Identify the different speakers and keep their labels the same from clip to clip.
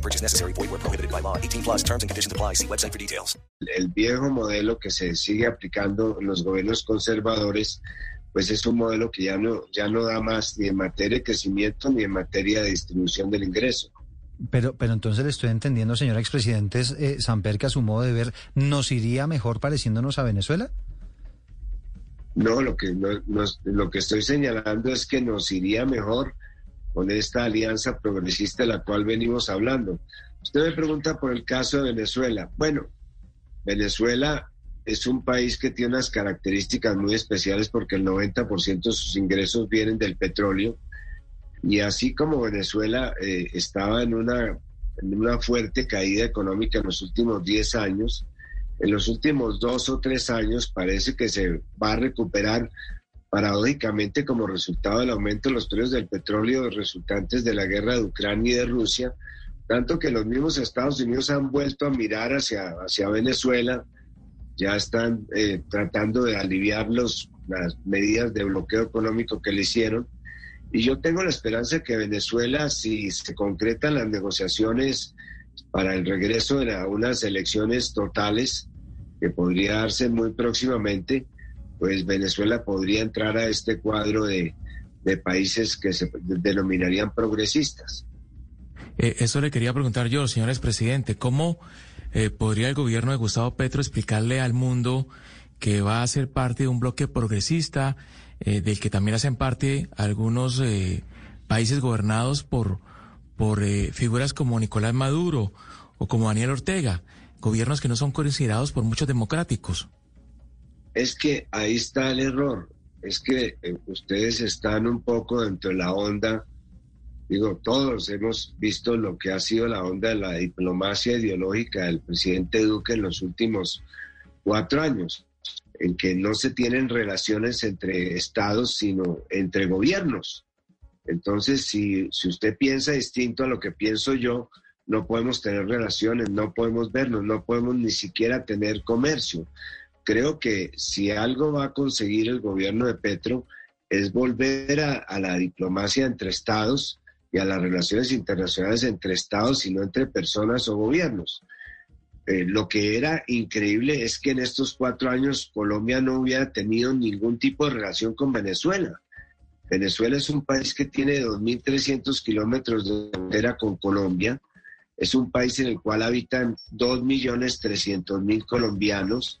Speaker 1: No purchase necessary. Void where prohibited by law. 18 plus terms and conditions apply. See website for details.
Speaker 2: El viejo modelo que se sigue aplicando en los gobiernos conservadores, pues es un modelo que ya no, ya no da más ni en materia de crecimiento ni en materia de distribución del ingreso.
Speaker 3: Pero, pero entonces le estoy entendiendo, señor expresidente eh, Samper, que a su modo de ver, ¿nos iría mejor pareciéndonos a Venezuela?
Speaker 2: No, lo que, no- nos- lo que estoy señalando es que nos iría mejor con esta alianza progresista de la cual venimos hablando. Usted me pregunta por el caso de Venezuela. Bueno, Venezuela es un país que tiene unas características muy especiales porque el 90% de sus ingresos vienen del petróleo. Y así como Venezuela eh, estaba en una, en una fuerte caída económica en los últimos 10 años, en los últimos dos o tres años parece que se va a recuperar paradójicamente como resultado del aumento de los precios del petróleo resultantes de la guerra de Ucrania y de Rusia, tanto que los mismos Estados Unidos han vuelto a mirar hacia, hacia Venezuela, ya están eh, tratando de aliviar los, las medidas de bloqueo económico que le hicieron. Y yo tengo la esperanza que Venezuela, si se concretan las negociaciones para el regreso de la- unas elecciones totales, que podría darse muy próximamente, pues Venezuela podría entrar a este cuadro de, países que se denominarían progresistas.
Speaker 4: Eh, eso le quería preguntar yo, señor expresidente, ¿cómo eh, podría el gobierno de Gustavo Petro explicarle al mundo que va a ser parte de un bloque progresista, eh, del que también hacen parte algunos países gobernados por, figuras como Nicolás Maduro o como Daniel Ortega, gobiernos que no son considerados por muchos democráticos?
Speaker 2: Es que ahí está el error. Es que eh, ustedes están un poco dentro de la onda. Digo, todos hemos visto lo que ha sido la onda de la diplomacia ideológica del presidente Duque en los últimos cuatro años, en que no se tienen relaciones entre estados, sino entre gobiernos. Entonces, si, si usted piensa distinto a lo que pienso yo, no podemos tener relaciones, no podemos vernos, no podemos ni siquiera tener comercio creo que si algo va a conseguir el gobierno de Petro es volver a, la diplomacia entre estados y a las relaciones internacionales entre estados y no entre personas o gobiernos. Eh, lo que era increíble es que en estos cuatro años Colombia no hubiera tenido ningún tipo de relación con Venezuela. Venezuela es un país que tiene 2.300 kilómetros de frontera con Colombia. Es un país en el cual habitan 2.300.000 colombianos.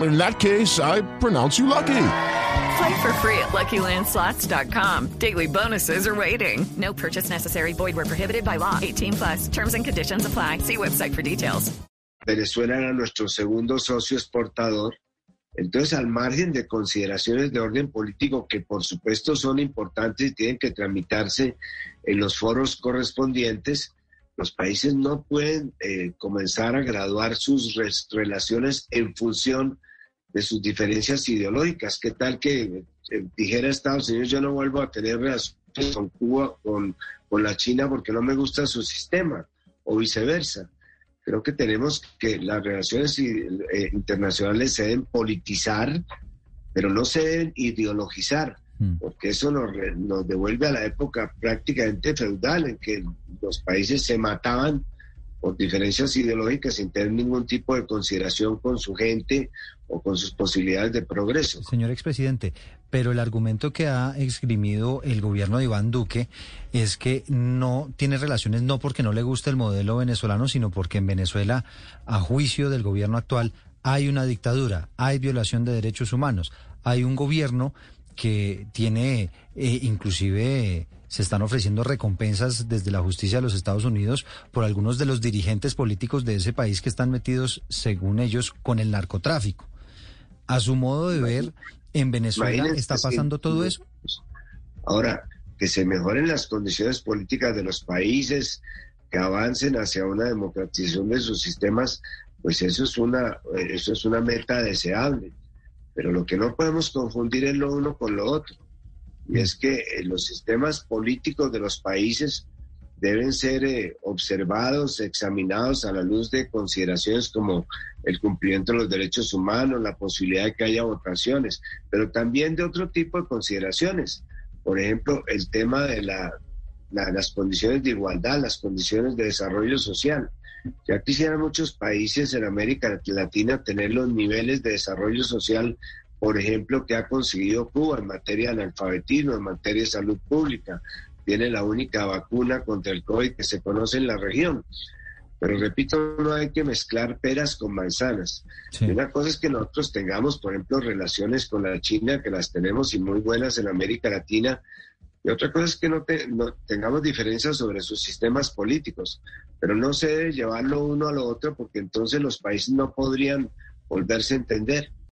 Speaker 5: In that case, I pronounce you lucky.
Speaker 6: Play for free at LuckyLandSlots.com. Daily bonuses are waiting.
Speaker 7: No purchase necessary. Void where prohibited by law.
Speaker 6: 18 plus terms and conditions apply. See website for details.
Speaker 2: Venezuela era nuestro segundo socio exportador. Entonces, al margen de consideraciones de orden político que por supuesto son importantes y tienen que tramitarse en los foros correspondientes, los países no pueden eh, comenzar a graduar sus relaciones en función de sus diferencias ideológicas. ¿Qué tal que eh, dijera Estados Unidos yo no vuelvo a tener relaciones con Cuba, con, con la China porque no me gusta su sistema o viceversa? Creo que tenemos que las relaciones eh, internacionales se deben politizar, pero no se deben ideologizar,
Speaker 3: Mm.
Speaker 2: porque eso nos, nos devuelve a la época prácticamente feudal en que los países se mataban por diferencias ideológicas sin tener ningún tipo de consideración con su gente o con sus posibilidades de progreso.
Speaker 3: Señor expresidente, pero el argumento que ha esgrimido el gobierno de Iván Duque es que no tiene relaciones no porque no le guste el modelo venezolano, sino porque en Venezuela, a juicio del gobierno actual, hay una dictadura, hay violación de derechos humanos, hay un gobierno que tiene eh, inclusive se están ofreciendo recompensas desde la justicia de los Estados Unidos por algunos de los dirigentes políticos de ese país que están metidos, según ellos, con el narcotráfico. A su modo de ver, ¿en Venezuela está pasando todo eso?
Speaker 2: Ahora, que se mejoren las condiciones políticas de los países, que avancen hacia una democratización de sus sistemas, pues eso es una, eso es una meta deseable. Pero lo que no podemos confundir es lo uno con lo otro. Y es que eh, los sistemas políticos de los países deben ser eh, observados, examinados a la luz de consideraciones como el cumplimiento de los derechos humanos, la posibilidad de que haya votaciones, pero también de otro tipo de consideraciones. Por ejemplo, el tema de la, las condiciones de igualdad, las condiciones de desarrollo social. Ya quisieran muchos países en América Latina tener los niveles de desarrollo social, por ejemplo, que ha conseguido Cuba en materia de analfabetismo, en materia de salud pública. Tiene la única vacuna contra el COVID que se conoce en la región. Pero repito, no hay que mezclar peras con manzanas. una cosa es que nosotros tengamos, por ejemplo, relaciones con la China, que las tenemos y muy buenas en América Latina, y otra cosa es que no, tengamos diferencias sobre sus sistemas políticos, pero no se debe llevarlo uno a lo otro porque entonces los países no podrían volverse a entender.